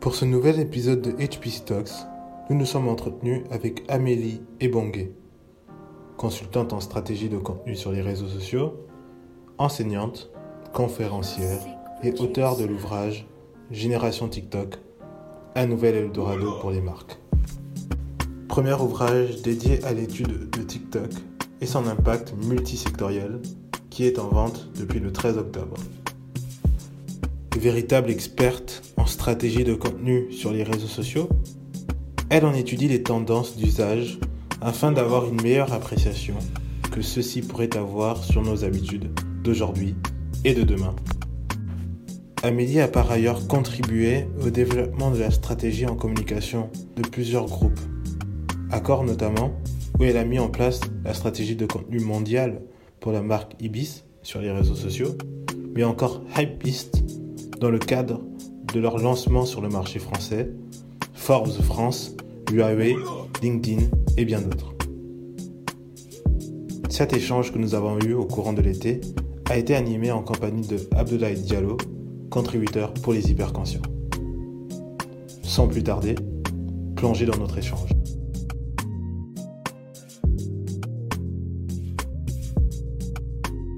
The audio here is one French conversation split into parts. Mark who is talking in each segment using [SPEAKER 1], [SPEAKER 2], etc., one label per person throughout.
[SPEAKER 1] Pour ce nouvel épisode de HP Stocks, nous nous sommes entretenus avec Amélie Ebongue, consultante en stratégie de contenu sur les réseaux sociaux, enseignante, conférencière et auteure de l'ouvrage Génération TikTok, un nouvel Eldorado pour les marques. Premier ouvrage dédié à l'étude de TikTok et son impact multisectoriel qui est en vente depuis le 13 octobre. Véritable experte en stratégie de contenu sur les réseaux sociaux, elle en étudie les tendances d'usage afin d'avoir une meilleure appréciation que ceux-ci pourraient avoir sur nos habitudes d'aujourd'hui et de demain. Amélie a par ailleurs contribué au développement de la stratégie en communication de plusieurs groupes. Accor notamment, où elle a mis en place la stratégie de contenu mondial pour la marque Ibis sur les réseaux sociaux, mais encore Hypebeast dans le cadre de leur lancement sur le marché français, Forbes France, Huawei, LinkedIn et bien d'autres. Cet échange que nous avons eu au courant de l'été a été animé en compagnie de Abdoulaye Diallo, contributeur pour les hyperconscients. Sans plus tarder, plongez dans notre échange.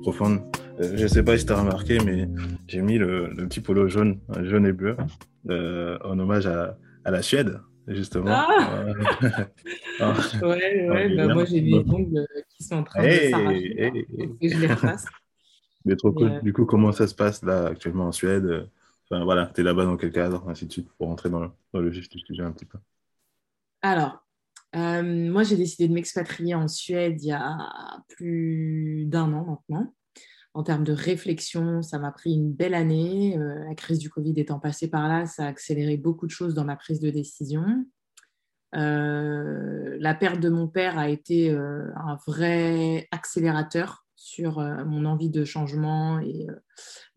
[SPEAKER 2] Profonde. Euh, je ne sais pas si tu as remarqué, mais j'ai mis le, petit polo jaune, jaune et bleu, euh, en hommage à, la Suède, justement. Ah
[SPEAKER 3] euh, ouais, ouais, bah, moi j'ai des ongles qui sont en train de s'arracher. et je les repasse.
[SPEAKER 2] Mais trop cool. Du coup, comment ça se passe là actuellement en Suède? Enfin voilà, tu es là-bas dans quel cadre, ainsi de suite, pour rentrer dans le, dans le vif du sujet un petit peu.
[SPEAKER 3] Alors, moi j'ai décidé de m'expatrier en Suède il y a plus d'un an maintenant en termes de réflexion, ça m'a pris une belle année. Euh, la crise du Covid étant passée par là, ça a accéléré beaucoup de choses dans ma prise de décision. Euh, la perte de mon père a été euh, un vrai accélérateur sur mon envie de changement et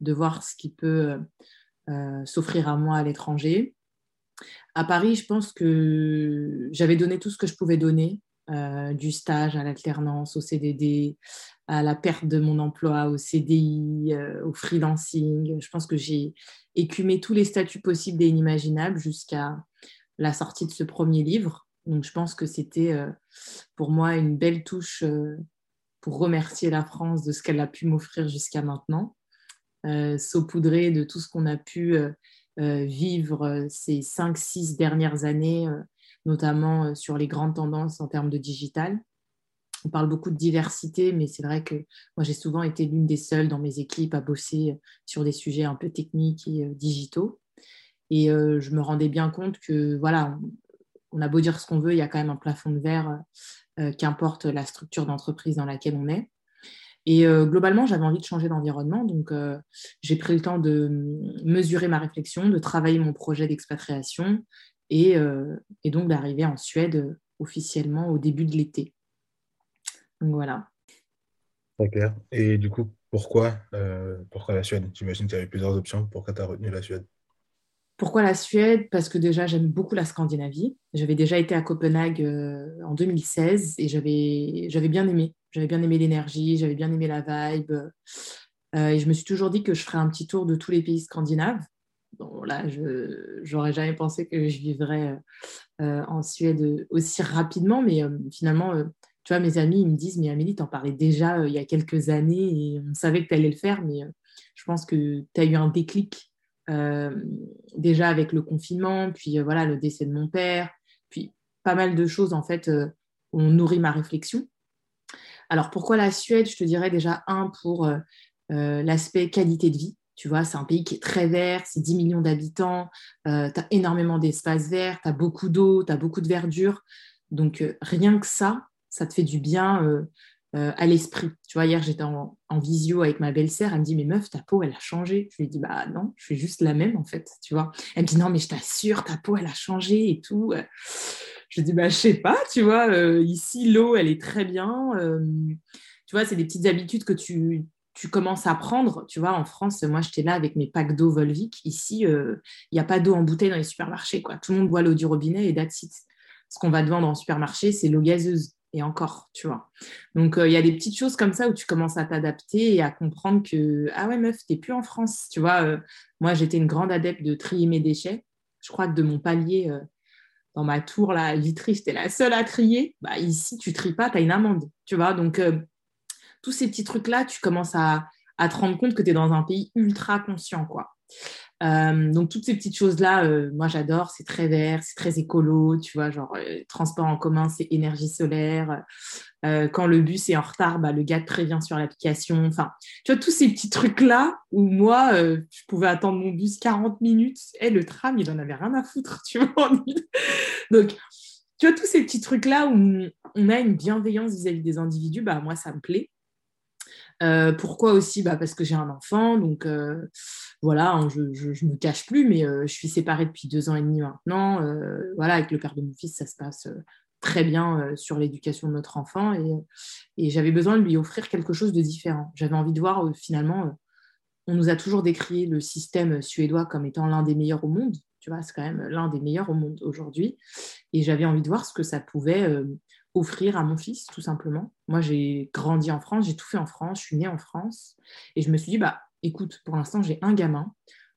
[SPEAKER 3] de voir ce qui peut s'offrir à moi à l'étranger. À Paris, je pense que j'avais donné tout ce que je pouvais donner, du stage à l'alternance, au CDD, à la perte de mon emploi, au CDI, euh, au freelancing. Je pense que j'ai écumé tous les statuts possibles et inimaginables jusqu'à la sortie de ce premier livre. Donc je pense que c'était euh, pour moi une belle touche euh, pour remercier la France de ce qu'elle a pu m'offrir jusqu'à maintenant, saupoudrer de tout ce qu'on a pu vivre ces cinq, six dernières années, notamment sur les grandes tendances en termes de digital on parle beaucoup de diversité, mais c'est vrai que moi, j'ai souvent été l'une des seules dans mes équipes à bosser sur des sujets un peu techniques et euh, digitaux. Et euh, je me rendais bien compte que, voilà, on, a beau dire ce qu'on veut, il y a quand même un plafond de verre, euh, qu'importe la structure d'entreprise dans laquelle on est. Et globalement, j'avais envie de changer d'environnement, donc j'ai pris le temps de mesurer ma réflexion, de travailler mon projet d'expatriation et, et donc d'arriver en Suède officiellement au début de l'été. Donc voilà.
[SPEAKER 2] Très clair. Et du coup, pourquoi, euh, pourquoi la Suède? J'imagine qu'il y avait plusieurs options. Pourquoi tu as retenu la Suède?
[SPEAKER 3] Pourquoi la Suède? Parce que déjà, j'aime beaucoup la Scandinavie. J'avais déjà été à Copenhague euh, en 2016 et j'avais bien aimé. J'avais bien aimé l'énergie, j'avais bien aimé la vibe. Euh, et je me suis toujours dit que je ferais un petit tour de tous les pays scandinaves. Bon, là, je n'aurais jamais pensé que je vivrais en Suède aussi rapidement, mais finalement, tu vois, mes amis, ils me disent, mais Amélie, t'en parlais déjà euh, il y a quelques années et on savait que tu allais le faire, mais euh, je pense que tu as eu un déclic euh, déjà avec le confinement, puis voilà, le décès de mon père, puis pas mal de choses, en fait, ont nourri ma réflexion. Alors, pourquoi la Suède? Je te dirais déjà, un, pour l'aspect qualité de vie. Tu vois, c'est un pays qui est très vert, c'est 10 millions d'habitants, tu as énormément d'espaces verts, tu as beaucoup d'eau, tu as beaucoup de verdure. Donc, rien que ça, ça te fait du bien euh, euh, à l'esprit. Tu vois, hier, j'étais en, visio avec ma belle-sœur. Elle me dit, mais meuf, ta peau, elle a changé. Je lui dis, bah non, je suis juste la même, en fait. Tu vois, elle me dit, non, mais je t'assure, ta peau, elle a changé et tout. Je dis, bah, je sais pas, tu vois, euh, ici, l'eau, elle est très bien. tu vois, c'est des petites habitudes que tu, tu commences à prendre. Tu vois, en France, moi, j'étais là avec mes packs d'eau Volvic. Ici, il n'y a pas d'eau en bouteille dans les supermarchés. Quoi. Tout le monde boit l'eau du robinet et that's. Ce qu'on va te vendre en supermarché, c'est l'eau gazeuse et encore, tu vois. Donc, euh, il y a des petites choses comme ça où tu commences à t'adapter et à comprendre que, ah ouais, meuf, t'es plus en France, tu vois. Euh, moi, j'étais une grande adepte de trier mes déchets. je crois que de mon palier dans ma tour, là, vitrée, j'étais la seule à trier. Bah, ici, tu tries pas, tu as une amende. Tu vois, donc tous ces petits trucs-là, tu commences à, te rendre compte que tu es dans un pays ultra conscient, quoi. Euh, donc toutes ces petites choses-là, euh, moi j'adore, c'est très vert, c'est très écolo, tu vois, genre euh, transport en commun, c'est énergie solaire. quand le bus est en retard, bah, le gars te prévient sur l'application. Enfin, tu vois, tous ces petits trucs-là où moi, je pouvais attendre mon bus 40 minutes et le tram, il en avait rien à foutre, tu vois. donc, tu vois, tous ces petits trucs-là où on a une bienveillance vis-à-vis des individus, bah, moi, ça me plaît. Euh, pourquoi aussi? Bah, Parce que j'ai un enfant, donc euh, voilà, hein, je ne me cache plus, mais euh, je suis séparée depuis deux ans et demi maintenant. voilà, avec le père de mon fils, ça se passe très bien sur l'éducation de notre enfant et, et j'avais besoin de lui offrir quelque chose de différent. J'avais envie de voir finalement, on nous a toujours décrit le système suédois comme étant l'un des meilleurs au monde. Tu vois, c'est quand même l'un des meilleurs au monde aujourd'hui. Et j'avais envie de voir ce que ça pouvait offrir à mon fils, tout simplement. Moi, j'ai grandi en France, j'ai tout fait en France, je suis née en France. Et je me suis dit, bah, écoute, pour l'instant, j'ai un gamin.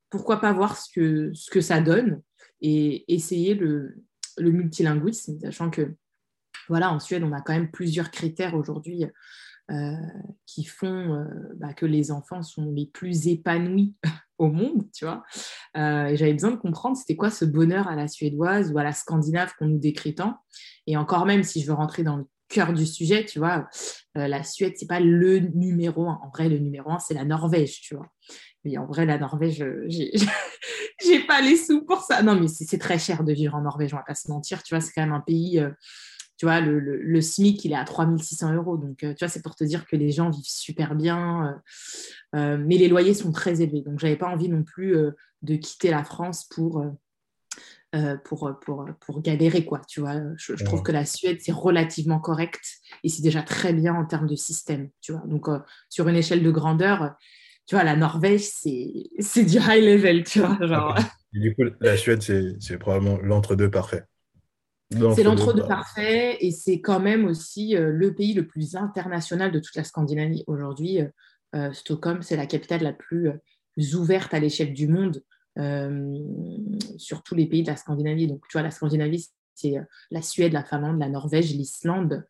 [SPEAKER 3] Pourquoi pas voir ce que, ça donne et essayer le, le multilinguisme, sachant que, voilà, en Suède, on a quand même plusieurs critères aujourd'hui euh, qui font euh, bah, que les enfants sont les plus épanouis au monde, tu vois. Euh, et j'avais besoin de comprendre c'était quoi ce bonheur à la suédoise ou à la scandinave qu'on nous décrit tant. Et encore même, si je veux rentrer dans le cœur du sujet, tu vois, euh, la Suède, c'est pas le numéro un. En vrai, le numéro un, c'est la Norvège, tu vois. Mais en vrai, la Norvège, euh, j'ai pas les sous pour ça. Non, mais c'est très cher de vivre en Norvège, on va pas se mentir, tu vois, c'est quand même un pays tu vois, le, le, SMIC, il est à 3600 euros. Donc, tu vois, c'est pour te dire que les gens vivent super bien. Euh, mais les loyers sont très élevés. Donc, je n'avais pas envie non plus euh, de quitter la France pour, euh, pour, pour, pour, galérer. Quoi, tu vois. Je, trouve que la Suède, c'est relativement correct et c'est déjà très bien en termes de système. Tu vois. Donc, sur une échelle de grandeur, tu vois, la Norvège, c'est du high level. Tu vois, genre...
[SPEAKER 1] du coup, la Suède, c'est probablement l'entre-deux parfait.
[SPEAKER 3] C'est l'entre-deux parfait et c'est quand même aussi le pays le plus international de toute la Scandinavie. Aujourd'hui, euh, Stockholm, c'est la capitale la plus, euh, ouverte à l'échelle du monde euh, sur tous les pays de la Scandinavie. Donc, tu vois, la Scandinavie, c'est la Suède, la Finlande, la Norvège, l'Islande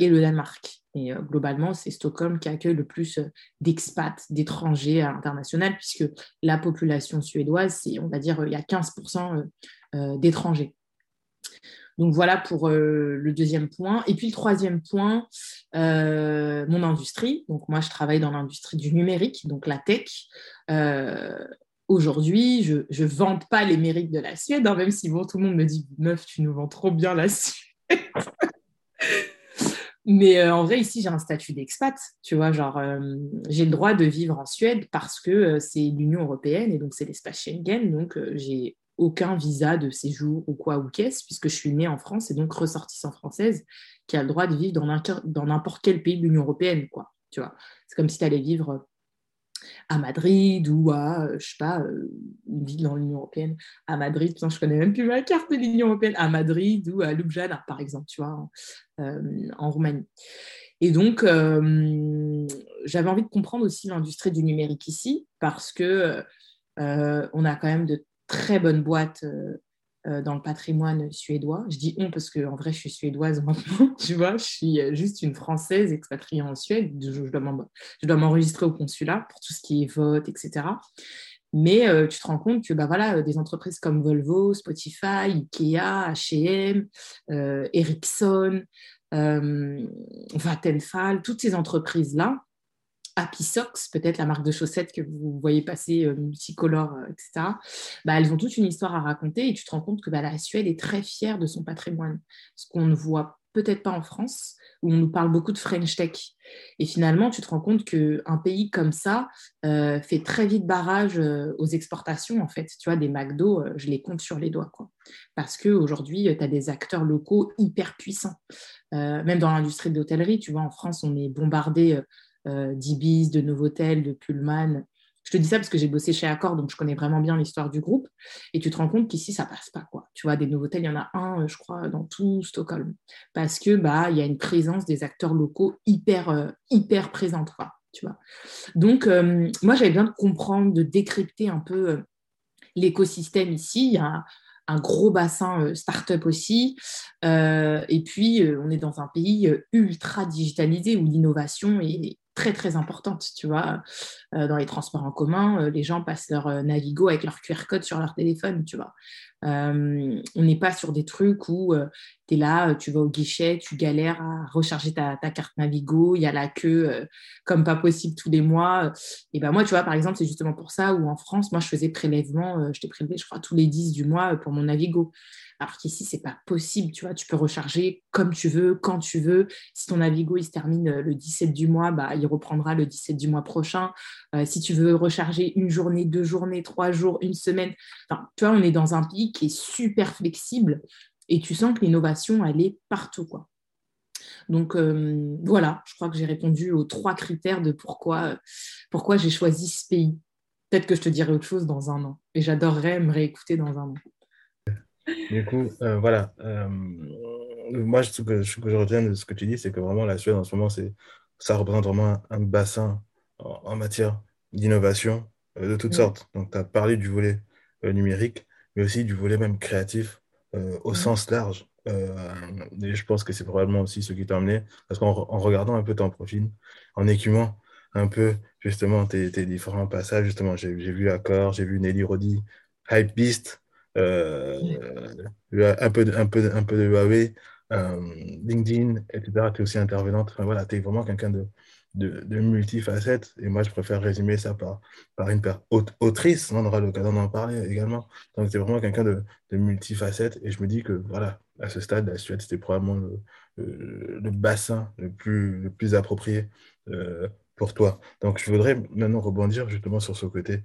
[SPEAKER 3] et le Danemark. Et globalement, c'est Stockholm qui accueille le plus d'expats, d'étrangers internationaux, puisque la population suédoise, c'est, on va dire, il y a 15% d'étrangers. Donc voilà pour euh, le deuxième point. Et puis le troisième point, euh, mon industrie. Donc moi, je travaille dans l'industrie du numérique, donc la tech. Euh, aujourd'hui, je ne vante pas les mérites de la Suède, hein, même si bon, tout le monde me dit, meuf, tu nous vends trop bien la Suède. Mais en vrai, ici, j'ai un statut d'expat, tu vois, genre, j'ai le droit de vivre en Suède parce que c'est l'Union européenne et donc c'est l'espace Schengen, donc j'ai aucun visa de séjour ou quoi ou qu'est-ce, puisque je suis née en France et donc ressortissant française qui a le droit de vivre dans n'importe quel pays de l'Union européenne, quoi. Tu vois, c'est comme si tu allais vivre à Madrid ou à, euh, je sais pas, euh, une ville dans l'Union européenne, à Madrid, putain, je connais même plus ma carte de l'Union européenne, à Madrid ou à Ljubljana, par exemple, tu vois, en, euh, Roumanie. Et donc, j'avais envie de comprendre aussi l'industrie du numérique ici, parce que on a quand même de très bonne boîte euh, euh, dans le patrimoine suédois. Je dis on parce qu'en vrai, je suis suédoise maintenant, tu vois, je suis euh, juste une Française expatriée en Suède. Je, dois m'enregistrer au consulat pour tout ce qui est vote, etc. Mais tu te rends compte que bah, voilà, des entreprises comme Volvo, Spotify, Ikea, H&M, Ericsson, Vattenfall, toutes ces entreprises-là, Happy Socks, peut-être la marque de chaussettes que vous voyez passer euh, multicolore, euh, etc., bah, elles ont toute une histoire à raconter et tu te rends compte que bah, la Suède est très fière de son patrimoine, ce qu'on ne voit peut-être pas en France, où on nous parle beaucoup de French Tech. Et finalement, tu te rends compte qu'un pays comme ça euh, fait très vite barrage aux exportations, en fait. Tu vois, des McDo, je les compte sur les doigts, quoi. Parce qu'aujourd'hui, tu as des acteurs locaux hyper puissants. même dans l'industrie de l'hôtellerie, tu vois, en France, on est bombardé d'Ibis, de Novotel, de Pullman. Je te dis ça parce que j'ai bossé chez Accor, donc je connais vraiment bien l'histoire du groupe. Et tu te rends compte qu'ici, ça passe pas. Quoi. Tu vois, des Novotel, il y en a un, euh, je crois, dans tout Stockholm. Parce que bah, il y a une présence des acteurs locaux hyper, euh, hyper présente. Quoi, tu vois. Donc, moi, j'avais besoin de comprendre, de décrypter un peu l'écosystème ici. Il y a un, gros bassin start-up aussi. et puis, on est dans un pays ultra digitalisé où l'innovation est très très importante, tu vois. Euh, dans les transports en commun, euh, les gens passent leur euh, Navigo avec leur QR code sur leur téléphone, tu vois. on n'est pas sur des trucs où tu es là, tu vas au guichet, tu galères à recharger ta, carte Navigo, il y a la queue comme pas possible tous les mois. Et ben moi, tu vois, par exemple, c'est justement pour ça où en France, moi, je faisais prélèvement, je t'ai prélevé, je crois, tous les 10 du mois pour mon Navigo. Alors qu'ici, c'est pas possible, tu vois, tu peux recharger comme tu veux, quand tu veux. Si ton Navigo, il se termine euh, le 17 du mois, bah, il reprendra le 17 du mois prochain. Euh, si tu veux recharger une journée, deux journées, trois jours, une semaine, enfin, tu vois, on est dans un pays qui est super flexible et tu sens que l'innovation, elle est partout. Donc euh, voilà, je crois que j'ai répondu aux trois critères de pourquoi, pourquoi j'ai choisi ce pays. Peut-être que je te dirai autre chose dans un an. Et j'adorerais me réécouter dans un an.
[SPEAKER 1] Du coup, euh, voilà. Euh, moi, ce que, ce que, je retiens de ce que tu dis, c'est que vraiment la Suède, en ce moment, c'est, ça représente vraiment un, bassin en, matière d'innovation euh, de toutes sortes. Donc, tu as parlé du volet numérique, mais aussi du volet même créatif au sens large. et je pense que c'est probablement aussi ce qui t'a amené, parce qu'en regardant un peu ton profil, en écumant un peu justement tes, tes différents passages, justement, j'ai vu Accor, j'ai vu Nelly Rodi, Hypebeast, un, peu de, un, peu, un peu de Huawei, euh, LinkedIn, etc. Tu es aussi intervenante. Voilà, tu es vraiment quelqu'un de, de, de, multifacette. Et moi, je préfère résumer ça par, par une autrice. On aura l'occasion d'en parler également. Donc, es vraiment quelqu'un de, de multifacette. Et je me dis que, voilà, à ce stade, la Suède, c'était probablement le, le, bassin le plus, le plus approprié euh, pour toi. Donc, je voudrais maintenant rebondir justement sur ce côté,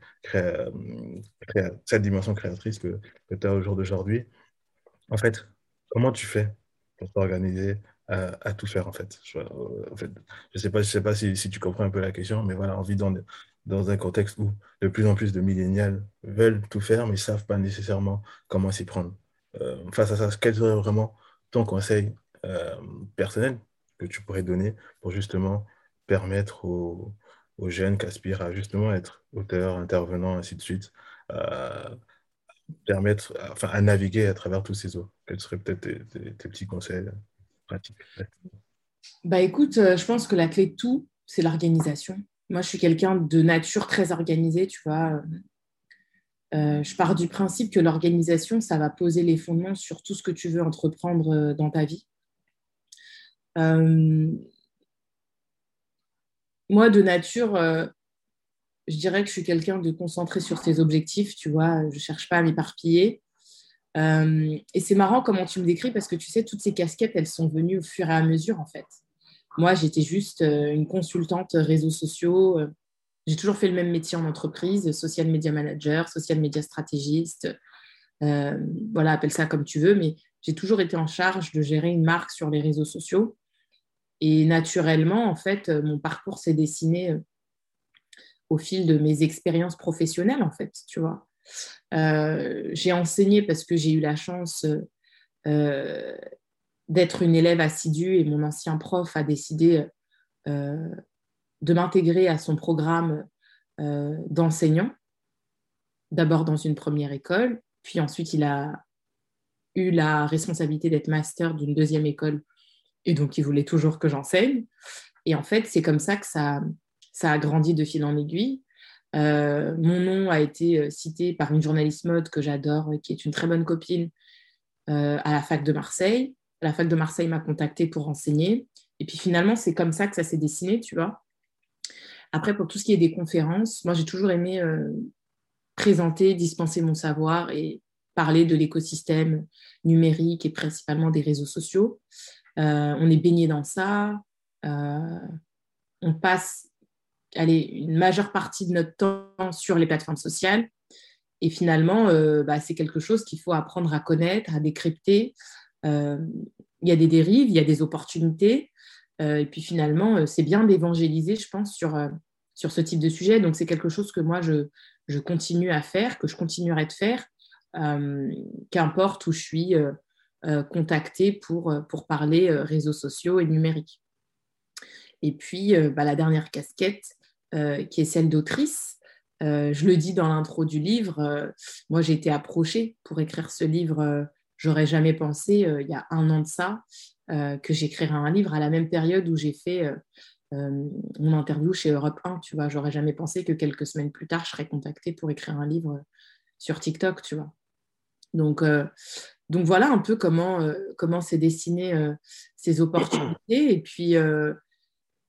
[SPEAKER 1] cette dimension créatrice que, tu as au jour d'aujourd'hui. En fait, comment tu fais pour t'organiser à, tout faire, en fait? Je ne sais pas, je sais pas si, tu comprends un peu la question, mais voilà, on vit dans, dans un contexte où de plus en plus de millénials veulent tout faire, mais ne savent pas nécessairement comment s'y prendre. Euh, face à ça, quel serait vraiment ton conseil euh, personnel que tu pourrais donner pour justement permettre aux, jeunes qui aspirent à justement être auteurs, intervenants, ainsi de suite, euh, permettre, enfin, à naviguer à travers tous ces eaux Quels seraient peut-être tes, petits conseils pratiques
[SPEAKER 3] bah écoute, euh, je pense que la clé de tout, c'est l'organisation. Moi, je suis quelqu'un de nature très organisé, tu vois. Euh, je pars du principe que l'organisation, ça va poser les fondements sur tout ce que tu veux entreprendre dans ta vie. Moi, de nature, euh, je dirais que je suis quelqu'un de concentré sur ses objectifs, tu vois, je ne cherche pas à m'éparpiller. Euh, et c'est marrant comment tu me décris parce que tu sais, toutes ces casquettes, elles sont venues au fur et à mesure, en fait. Moi, j'étais juste euh, une consultante réseaux sociaux. J'ai toujours fait le même métier en entreprise, social media manager, social media stratégiste. voilà, appelle ça comme tu veux, mais j'ai toujours été en charge de gérer une marque sur les réseaux sociaux. Et naturellement, en fait, euh, mon parcours s'est dessiné euh, au fil de mes expériences professionnelles, en fait, tu vois. Euh, j'ai enseigné parce que j'ai eu la chance d'être une élève assidue et mon ancien prof a décidé de m'intégrer à son programme d'enseignant, d'abord dans une première école, puis ensuite il a eu la responsabilité d'être master d'une deuxième école et donc, il voulait toujours que j'enseigne. Et en fait, c'est comme ça que ça, a grandi de fil en aiguille. Euh, mon nom a été euh, cité par une journaliste mode que j'adore, qui est une très bonne copine euh, à la fac de Marseille. La fac de Marseille m'a contactée pour enseigner. Et puis finalement, c'est comme ça que ça s'est dessiné, tu vois. Après, pour tout ce qui est des conférences, moi, j'ai toujours aimé présenter, dispenser mon savoir et parler de l'écosystème numérique et principalement des réseaux sociaux. Euh, on est baigné dans ça. Euh, on passe allez, une majeure partie de notre temps sur les plateformes sociales. Et finalement, euh, bah, c'est quelque chose qu'il faut apprendre à connaître, à décrypter. Il y a des dérives, il y a des opportunités. et puis finalement, c'est bien d'évangéliser, je pense, sur, sur ce type de sujet. Donc c'est quelque chose que moi, je, je, continue à faire, que je continuerai de faire, qu'importe où je suis contacter pour, euh, parler euh, réseaux sociaux et numérique. Et puis, bah, la dernière casquette, qui est celle d'autrice, je le dis dans l'intro du livre, moi j'ai été approchée pour écrire ce livre. J'aurais jamais pensé, il y a un an de ça, que j'écrirais un livre à la même période où j'ai fait mon interview chez Europe 1. Tu j'aurais jamais pensé que quelques semaines plus tard, je serais contactée pour écrire un livre sur TikTok. Donc, donc voilà un peu comment euh, s'est destiné euh, ces opportunités. Et puis, euh,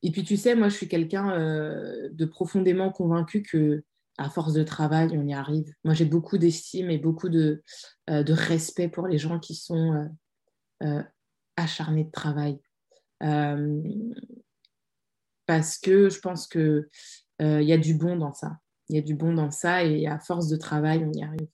[SPEAKER 3] et puis tu sais, moi je suis quelqu'un de profondément convaincu que à force de travail, on y arrive. Moi j'ai beaucoup d'estime et beaucoup de, respect pour les gens qui sont acharnés de travail. parce que je pense qu'il il y a du bon dans ça. Il y a du bon dans ça et à force de travail, on y arrive.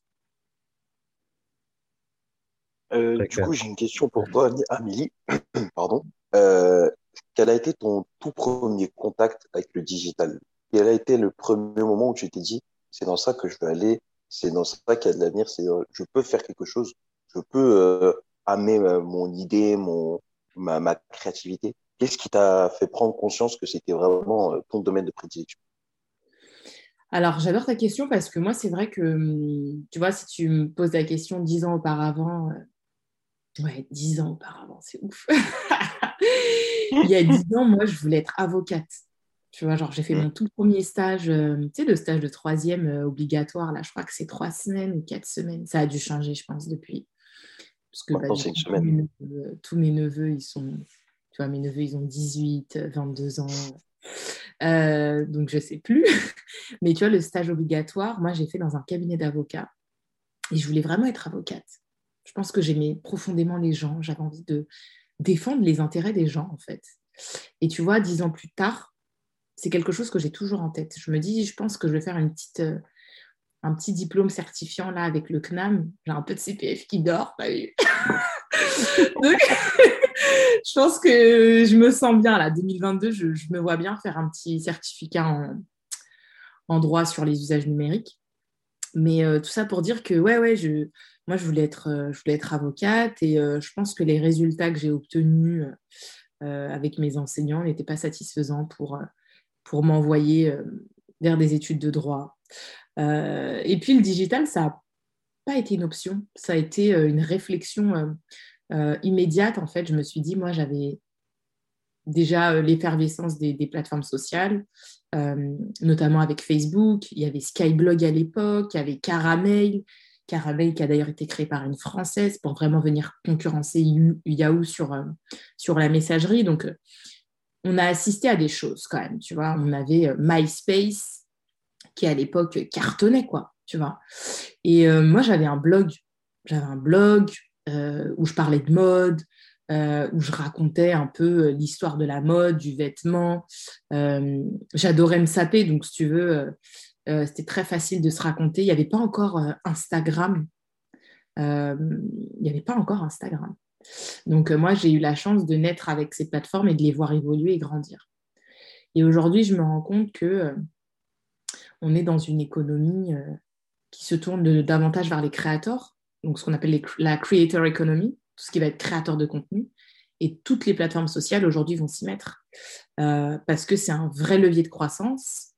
[SPEAKER 4] Euh, du coup, j'ai une question pour toi, Amélie. Pardon. Euh, quel a été ton tout premier contact avec le digital? Quel a été le premier moment où tu t'es dit, c'est dans ça que je veux aller, c'est dans ça qu'il y a de l'avenir, c'est euh, je peux faire quelque chose, je peux amener mon idée, mon ma, ma créativité? Qu'est-ce qui t'a fait prendre conscience que c'était vraiment ton domaine de prédilection?
[SPEAKER 3] Alors, j'adore ta question parce que moi, c'est vrai que, hum, tu vois, si tu me poses la question dix ans auparavant, Ouais, dix ans auparavant, c'est ouf. Il y a dix ans, moi, je voulais être avocate. Tu vois, genre, j'ai fait mon tout premier stage, euh, tu sais, le stage de troisième euh, obligatoire, là, je crois que c'est trois semaines ou quatre semaines. Ça a dû changer, je pense, depuis. Parce que bah, tous, mes neveux, ils sont, tu vois, mes neveux, ils ont 18, 22 ans. Euh, donc, je ne sais plus. Mais tu vois, le stage obligatoire, moi, j'ai fait dans un cabinet d'avocats. Et je voulais vraiment être avocate. Je pense que j'aimais profondément les gens. J'avais envie de défendre les intérêts des gens, en fait. Et tu vois, dix ans plus tard, c'est quelque chose que j'ai toujours en tête. Je me dis, je pense que je vais faire euh, un petit diplôme certifiant là avec le CNAM. J'ai un peu de CPF qui dort, je pense que je me sens bien là. 2022, je, me vois bien faire un petit certificat en, en droit sur les usages numériques. Mais euh, tout ça pour dire que, ouais, ouais, je, moi, je voulais être, euh, je voulais être avocate et euh, je pense que les résultats que j'ai obtenus euh, avec mes enseignants n'étaient pas satisfaisants pour, pour m'envoyer vers des études de droit. et puis, le digital, ça n'a pas été une option, ça a été une réflexion immédiate. En fait, je me suis dit, moi, j'avais déjà l'effervescence des, plateformes sociales, notamment avec Facebook. Il y avait Skyblog à l'époque, il y avait Caramel, Caramel qui a d'ailleurs été créé par une Française pour vraiment venir concurrencer Yahoo sur, euh, sur la messagerie. Donc, euh, on a assisté à des choses quand même, tu vois. On avait euh, MySpace qui à l'époque cartonnait, quoi, tu vois. Et moi, j'avais un blog. J'avais un blog où je parlais de mode, où je racontais un peu l'histoire de la mode, du vêtement. J'adorais me saper, donc si tu veux, euh, c'était très facile de se raconter. Il n'y avait pas encore euh, Instagram. Euh, il n'y avait pas encore Instagram. Donc moi, j'ai eu la chance de naître avec ces plateformes et de les voir évoluer et grandir. Et aujourd'hui, je me rends compte que on est dans une économie qui se tourne davantage vers les créateurs, donc ce qu'on appelle la creator economy, tout ce qui va être créateur de contenu. Et toutes les plateformes sociales aujourd'hui vont s'y mettre parce que c'est un vrai levier de croissance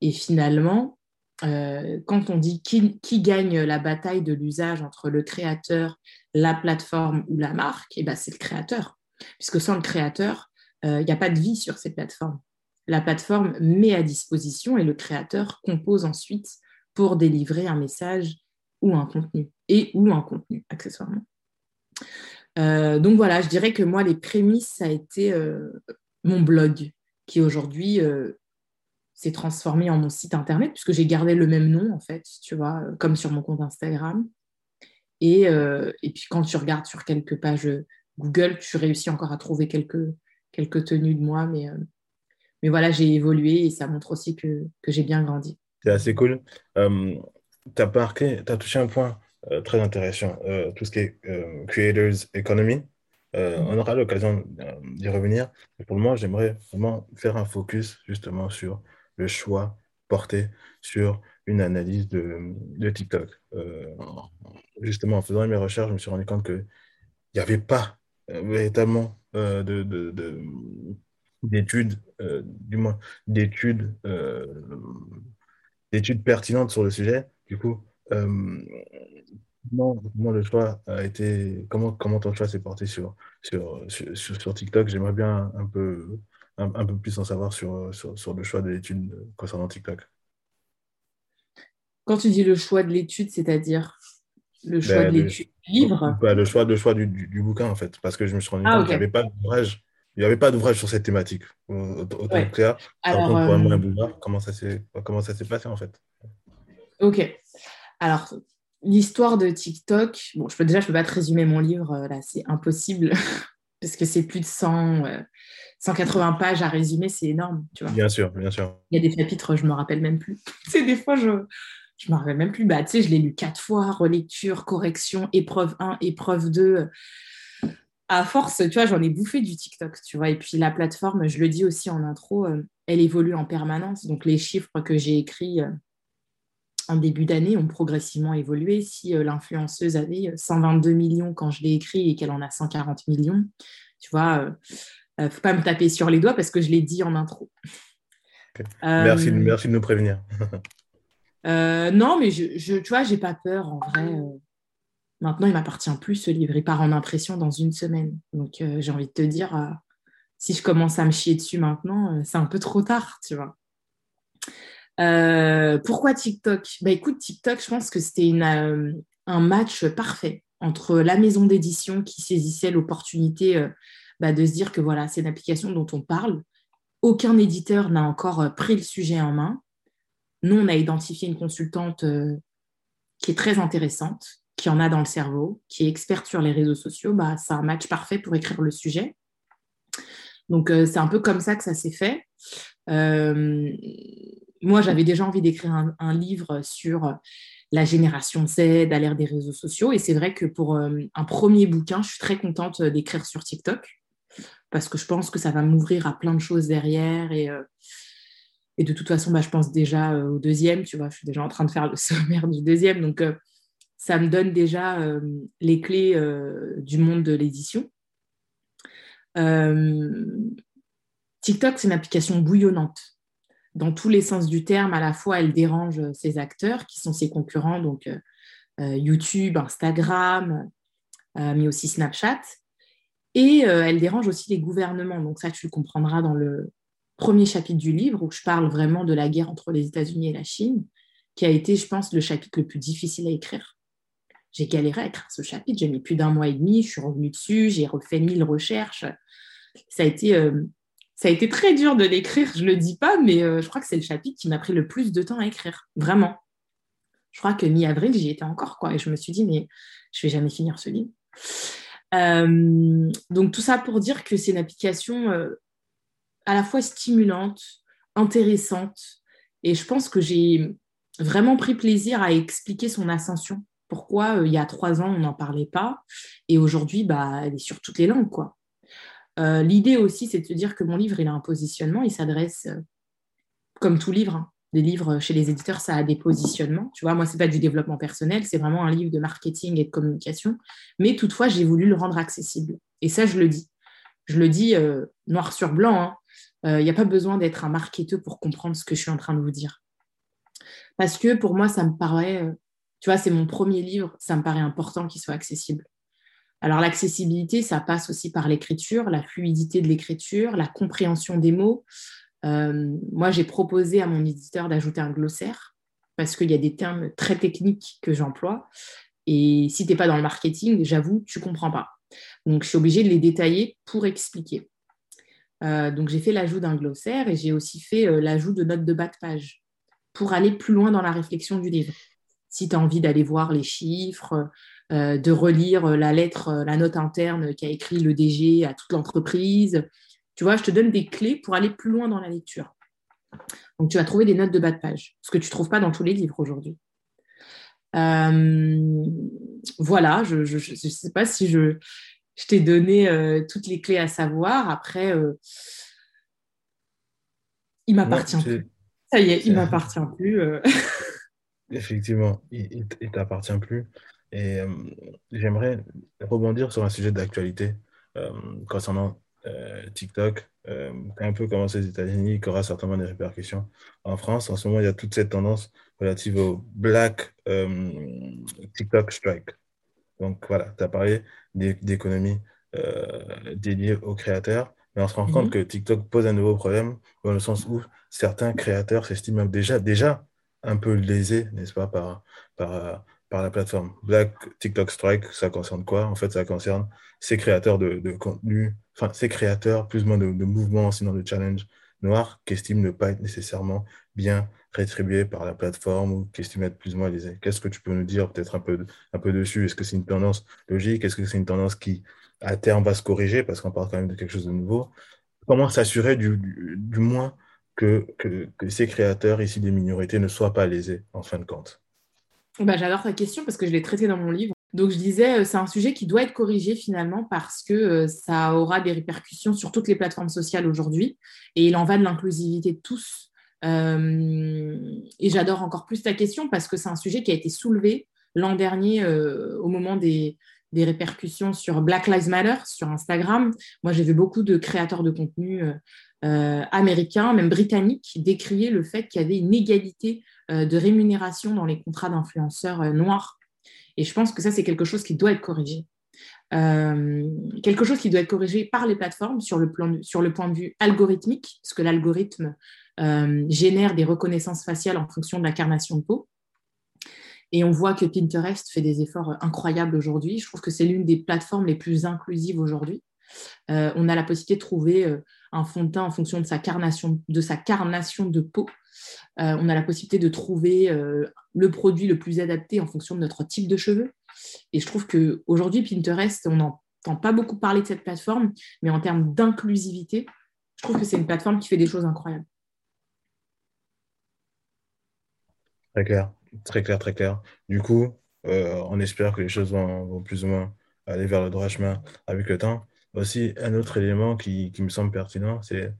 [SPEAKER 3] et finalement, euh, quand on dit qui, gagne la bataille de l'usage entre le créateur, la plateforme ou la marque, eh ben, c'est le créateur. Puisque sans le créateur, euh, il n'y a pas de vie sur ces plateformes. La plateforme met à disposition et le créateur compose ensuite pour délivrer un message ou un contenu, et ou un contenu accessoirement. Euh, donc voilà, je dirais que moi, les prémices, ça a été mon blog, qui aujourd'hui s'est transformé en mon site internet, puisque j'ai gardé le même nom, en fait, tu vois, euh, comme sur mon compte Instagram. Et, euh, et puis quand tu regardes sur quelques pages Google, tu réussis encore à trouver quelques, quelques tenues de moi, mais, euh, mais voilà, j'ai évolué et ça montre aussi que, que j'ai bien grandi.
[SPEAKER 1] C'est assez cool. tu as marqué, tu as touché un point très intéressant, tout ce qui est Creators Economy. Mm. On aura l'occasion d'y revenir. Mais pour le moment, j'aimerais vraiment faire un focus justement sur le choix porté sur une analyse de, TikTok. Euh, justement, en faisant mes recherches, je me suis rendu compte qu'il n'y avait pas euh, véritablement euh, d'études, du moins d'études pertinentes sur le sujet. Du coup, comment, le choix a été, comment, ton choix s'est porté sur, TikTok? J'aimerais bien un peu, un, peu plus en savoir sur, sur, le choix de l'étude concernant TikTok.
[SPEAKER 3] Quand tu dis le choix de l'étude, c'est-à-dire le choix ben, de l'étude livre?
[SPEAKER 1] Ben, Le choix, le choix du, du, bouquin, en fait, parce que je me suis rendu ah, compte qu'il n'y avait pas d'ouvrage. Il n'y avait pas d'ouvrage sur cette thématique. Autant Alors, euh, comment ça s'est passé en fait?
[SPEAKER 3] Ok. Alors, l'histoire de TikTok, bon, je peux déjà, je peux pas te résumer mon livre, euh, là, c'est impossible, parce que c'est plus de 100, 180 euh, pages à résumer, c'est énorme, tu vois.
[SPEAKER 1] Bien sûr, bien sûr.
[SPEAKER 3] Il y a des chapitres, je me rappelle même plus. c'est des fois, je, je me rappelle même plus. Bah, tu sais, je l'ai lu quatre fois, relecture, correction, épreuve 1, épreuve 2. À force, tu vois, j'en ai bouffé du TikTok, tu vois. Et puis la plateforme, je le dis aussi en intro, euh, elle évolue en permanence. Donc les chiffres que j'ai écrits euh, en début d'année ont progressivement évolué. Si euh, l'influenceuse avait 122 millions quand je l'ai écrit et qu'elle en a 140 millions, tu vois, ne faut pas me taper sur les doigts parce que je l'ai dit en intro.
[SPEAKER 1] Merci, merci de nous prévenir.
[SPEAKER 3] Euh, non, mais je, je, tu vois, j'ai pas peur en vrai. Euh. maintenant, il m'appartient plus ce livre. Il part en impression dans une semaine. Donc, euh, j'ai envie de te dire, si je commence à me chier dessus maintenant, c'est un peu trop tard, tu vois. Pourquoi TikTok? Bah écoute, TikTok, je pense que c'était un match parfait entre la maison d'édition qui saisissait l'opportunité bah, de se dire que voilà, c'est une application dont on parle. Aucun éditeur n'a encore pris le sujet en main. Nous, on a identifié une consultante euh, qui est très intéressante, qui en a dans le cerveau, qui est experte sur les réseaux sociaux. Bah, c'est un match parfait pour écrire le sujet. Donc, euh, c'est un peu comme ça que ça s'est fait. Euh, moi, j'avais déjà envie d'écrire un, livre sur la génération Z à l'ère des réseaux sociaux. Et c'est vrai que pour un premier bouquin, je suis très contente d'écrire sur TikTok parce que je pense que ça va m'ouvrir à plein de choses derrière et, de toute façon, bah, je pense déjà euh, au deuxième, tu vois, je suis déjà en train de faire le sommaire du deuxième. Donc, euh, ça me donne déjà euh, les clés du monde de l'édition. TikTok, c'est une application bouillonnante. Dans tous les sens du terme, à la fois, elle dérange ses acteurs, qui sont ses concurrents, donc YouTube, Instagram, mais aussi Snapchat. Et elle dérange aussi les gouvernements. Donc ça, tu le comprendras dans le, premier chapitre du livre où je parle vraiment de la guerre entre les États-Unis et la Chine, qui a été, je pense, le chapitre le plus difficile à écrire. J'ai galéré à écrire ce chapitre, j'ai mis plus d'un mois et demi, je suis revenue dessus, j'ai refait mille recherches. Ça a été, euh, ça a été très dur de l'écrire, je ne le dis pas, mais euh, je crois que c'est le chapitre qui m'a pris le plus de temps à écrire, vraiment. Je crois que mi-avril, j'y étais encore, quoi, et je me suis dit, mais je vais jamais finir ce livre. Euh, donc tout ça pour dire que c'est une application à la fois stimulante, intéressante. Et je pense que j'ai vraiment pris plaisir à expliquer son ascension. Pourquoi euh, il y a trois ans, on n'en parlait pas. Et aujourd'hui, bah, elle est sur toutes les langues. quoi. Euh, l'idée aussi, c'est de se dire que mon livre, il a un positionnement. Il s'adresse, euh, comme tout livre, hein, des livres chez les éditeurs, ça a des positionnements. Tu vois, moi, c'est pas du développement personnel, c'est vraiment un livre de marketing et de communication. Mais toutefois, j'ai voulu le rendre accessible. Et ça, je le dis. Je le dis noir sur blanc. Hein. Il euh, n'y a pas besoin d'être un marketeur pour comprendre ce que je suis en train de vous dire. Parce que pour moi, ça me paraît, euh, tu vois, c'est mon premier livre, ça me paraît important qu'il soit accessible. Alors l'accessibilité, ça passe aussi par l'écriture, la fluidité de l'écriture, la compréhension des mots. Euh, moi, j'ai proposé à mon éditeur d'ajouter un glossaire parce qu'il y a des termes très techniques que j'emploie. Et si tu n'es pas dans le marketing, j'avoue, tu ne comprends pas. Donc, je suis obligée de les détailler pour expliquer. Euh, donc j'ai fait l'ajout d'un glossaire et j'ai aussi fait euh, l'ajout de notes de bas de page pour aller plus loin dans la réflexion du livre. Si tu as envie d'aller voir les chiffres, euh, de relire la lettre, la note interne qu'a écrit le DG à toute l'entreprise, tu vois, je te donne des clés pour aller plus loin dans la lecture. Donc tu vas trouver des notes de bas de page, ce que tu ne trouves pas dans tous les livres aujourd'hui. voilà, je ne sais pas si je, je t'ai donné euh, toutes les clés à savoir. Après, euh, il m'appartient plus. Ça y est, il m'appartient plus. Euh.
[SPEAKER 1] Effectivement, il ne t'appartient plus. Et j'aimerais rebondir sur un sujet d'actualité concernant TikTok, un peu commencé aux États-Unis, qui aura certainement des répercussions en France. En ce moment, il y a toute cette tendance relative au Black TikTok Strike. Donc voilà, tu as parlé d'économie dédiée aux créateurs. Mais on se rend compte mhm. que TikTok pose un nouveau problème dans le sens où certains créateurs s'estiment déjà, déjà un peu lésés, n'est-ce pas, par, par, la plateforme. Black TikTok Strike, ça concerne quoi? En fait, ça concerne ces créateurs de, contenu, enfin, ces créateurs plus ou moins de, de mouvements, sinon de challenge noirs, qui estiment ne pas être nécessairement bien rétribués par la plateforme ou qui estiment être plus ou moins lésés. Qu'est-ce que tu peux nous dire peut-être un peu, un peu dessus? Est-ce que c'est une tendance logique? Est-ce que c'est une tendance qui à terme va se corriger parce qu'on parle quand même de quelque chose de nouveau? Comment s'assurer du, du, moins que, que, ces créateurs ici des minorités ne soient pas lésés en fin de compte
[SPEAKER 3] bah, J'adore ta question parce que je l'ai traitée dans mon livre. Donc je disais, euh, c'est un sujet qui doit être corrigé finalement parce que euh, ça aura des répercussions sur toutes les plateformes sociales aujourd'hui et il en va de l'inclusivité de tous. Euh, et j'adore encore plus ta question parce que c'est un sujet qui a été soulevé l'an dernier au moment des, des répercussions sur Black Lives Matter sur Instagram. Moi, j'ai vu beaucoup de créateurs de contenu euh, euh, américains, même britanniques, décrier le fait qu'il y avait une égalité euh, de rémunération dans les contrats d'influenceurs noirs. Et je pense que ça, c'est quelque chose qui doit être corrigé. quelque chose qui doit être corrigé par les plateformes sur le, plan sur le point de vue algorithmique, parce que l'algorithme génère des reconnaissances faciales en fonction de l'incarnation de peau. Et on voit que Pinterest fait des efforts incroyables aujourd'hui. Je trouve que c'est l'une des plateformes les plus inclusives aujourd'hui. Euh, on a la possibilité de trouver euh, un fond de teint en fonction de sa carnation de, sa carnation de peau. Euh, on a la possibilité de trouver le produit le plus adapté en fonction de notre type de cheveux. Et je trouve qu'aujourd'hui, Pinterest, on n'entend pas beaucoup parler de cette plateforme, mais en termes d'inclusivité, je trouve que c'est une plateforme qui fait des choses incroyables.
[SPEAKER 1] Très clair. Très clair, très clair. Du coup, euh, on espère que les choses vont, plus ou moins aller vers le droit chemin avec le temps. Aussi, un autre élément qui, qui me semble pertinent, c'est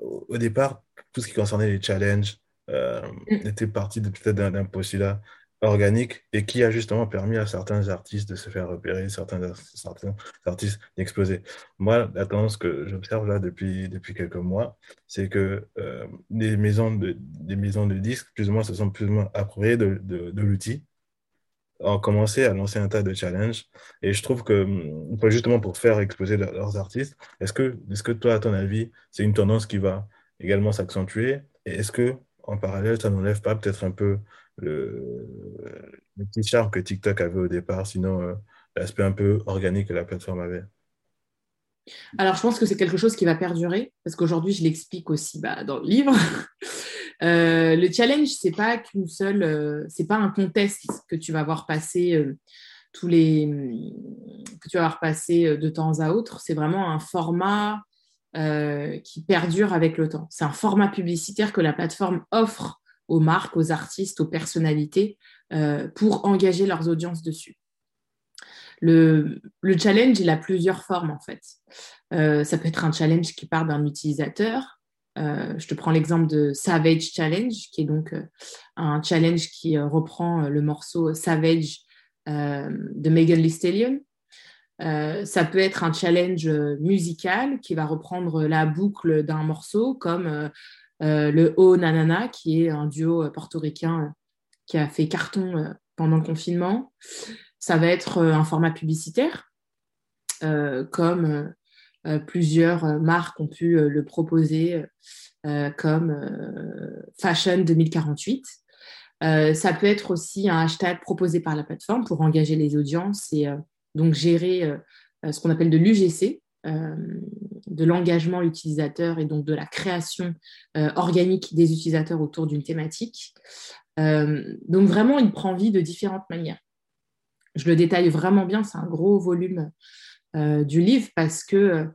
[SPEAKER 1] au départ, tout ce qui concernait les challenges euh, mm. était parti peut-être d'un postulat organique et qui a justement permis à certains artistes de se faire repérer, certains, artistes d'exploser. Moi, la tendance que j'observe là depuis, depuis quelques mois, c'est que euh, les, maisons de, des maisons de disques, plus ou moins, se sont plus ou moins appropriées de, de, de l'outil, ont commencé à lancer un tas de challenges. Et je trouve que hum, justement pour faire exploser leurs artistes, est-ce que, est que toi, à ton avis, c'est une tendance qui va également s'accentuer? Et est-ce que en parallèle, ça n'enlève pas peut-être un peu le, petit charme que TikTok avait au départ, sinon euh, l'aspect un peu organique que la plateforme avait
[SPEAKER 3] alors, je pense que c'est quelque chose qui va perdurer, parce qu'aujourd'hui, je l'explique aussi bah, dans le livre. Euh, le challenge, c'est pas qu'une seule, euh, c'est pas un contest que tu vas voir passer tous les, que tu vas voir passer de temps à autre. C'est vraiment un format qui perdure avec le temps. C'est un format publicitaire que la plateforme offre aux marques, aux artistes, aux personnalités euh, pour engager leurs audiences dessus. Le, challenge, il a plusieurs formes en fait. Euh, ça peut être un challenge qui part d'un utilisateur. Euh, je te prends l'exemple de Savage Challenge, qui est donc un challenge qui reprend le morceau Savage de Megan Thee ça peut être un challenge musical qui va reprendre la boucle d'un morceau, comme le O Nanana, qui est un duo euh, portoricain euh, qui a fait carton pendant le confinement. Ça va être un format publicitaire, comme plusieurs marques ont pu le proposer, comme Fashion 2048. ça peut être aussi un hashtag proposé par la plateforme pour engager les audiences et donc gérer ce qu'on appelle de l'UGC, euh, de l'engagement utilisateur et donc de la création euh, organique des utilisateurs autour d'une thématique. Euh, donc vraiment, il prend vie de différentes manières. Je le détaille vraiment bien, c'est un gros volume du livre parce que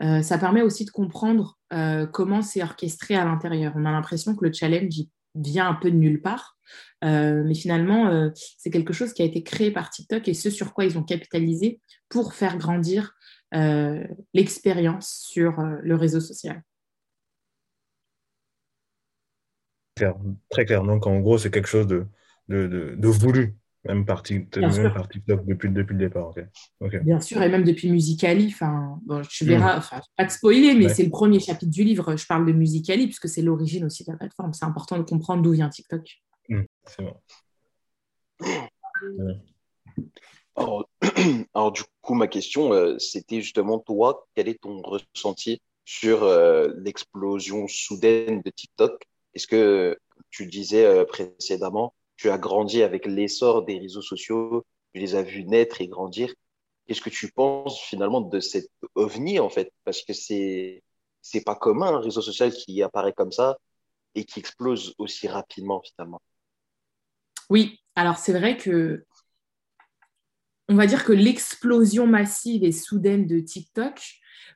[SPEAKER 3] ça permet aussi de comprendre comment c'est orchestré à l'intérieur. On a l'impression que le challenge vient un peu de nulle part, mais finalement, c'est quelque chose qui a été créé par TikTok et ce sur quoi ils ont capitalisé pour faire grandir euh, l'expérience sur euh, le réseau social.
[SPEAKER 1] très clair. Donc, en gros, c'est quelque chose de, de, voulu Même partie, même partie depuis, depuis le départ, ok.
[SPEAKER 3] Bien sûr, et même depuis Musicali. Enfin, bon, tu verras, enfin, pas te spoiler, mais c'est le premier chapitre du livre. Je parle de Musicali puisque c'est l'origine aussi de la plateforme. C'est important de comprendre d'où vient TikTok.
[SPEAKER 1] Hmm, c'est bon.
[SPEAKER 4] Alors, du coup, ma question, euh, c'était justement toi, quel est ton ressenti sur euh, l'explosion soudaine de TikTok? Est-ce que tu disais euh, précédemment, tu as grandi avec l'essor des réseaux sociaux, tu les as vus naître et grandir? Qu'est-ce que tu penses finalement de cette ovni en fait? Parce que c'est c'est pas commun un réseau social qui apparaît comme ça et qui explose aussi rapidement finalement.
[SPEAKER 3] Oui, alors c'est vrai que on va dire que l'explosion massive et soudaine de TikTok,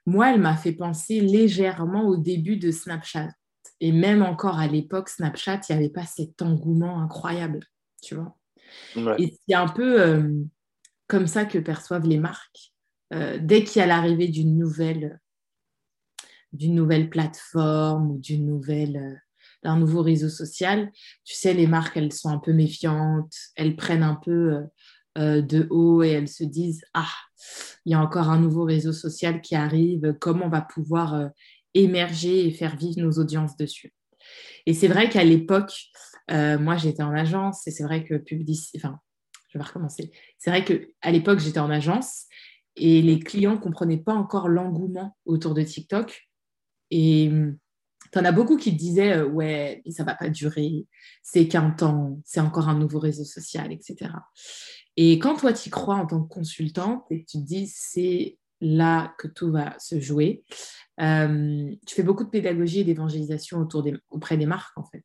[SPEAKER 3] moi, elle m'a fait penser légèrement au début de Snapchat. Et même encore à l'époque, Snapchat, il n'y avait pas cet engouement incroyable, tu vois. Et c'est un peu euh, comme ça que perçoivent les marques. Euh, dès qu'il y a l'arrivée d'une nouvelle, d'une nouvelle plateforme ou d'une nouvelle, euh, d'un nouveau réseau social, tu sais, les marques, elles sont un peu méfiantes, elles prennent un peu de haut et elles se disent, ah, il y a encore un nouveau réseau social qui arrive, comment on va pouvoir émerger et faire vivre nos audiences dessus. Et c'est vrai qu'à l'époque, euh, moi j'étais en agence et c'est vrai que public... enfin, je vais recommencer. C'est vrai qu'à l'époque j'étais en agence et les clients ne comprenaient pas encore l'engouement autour de TikTok. Et hum, tu en as beaucoup qui te disaient euh, ouais, ça va pas durer, c'est qu'un temps, c'est encore un nouveau réseau social, etc. Et quand toi tu crois en tant que consultante et que tu te dis c'est là que tout va se jouer. Euh, tu fais beaucoup de pédagogie et d'évangélisation autour auprès des marques, en fait.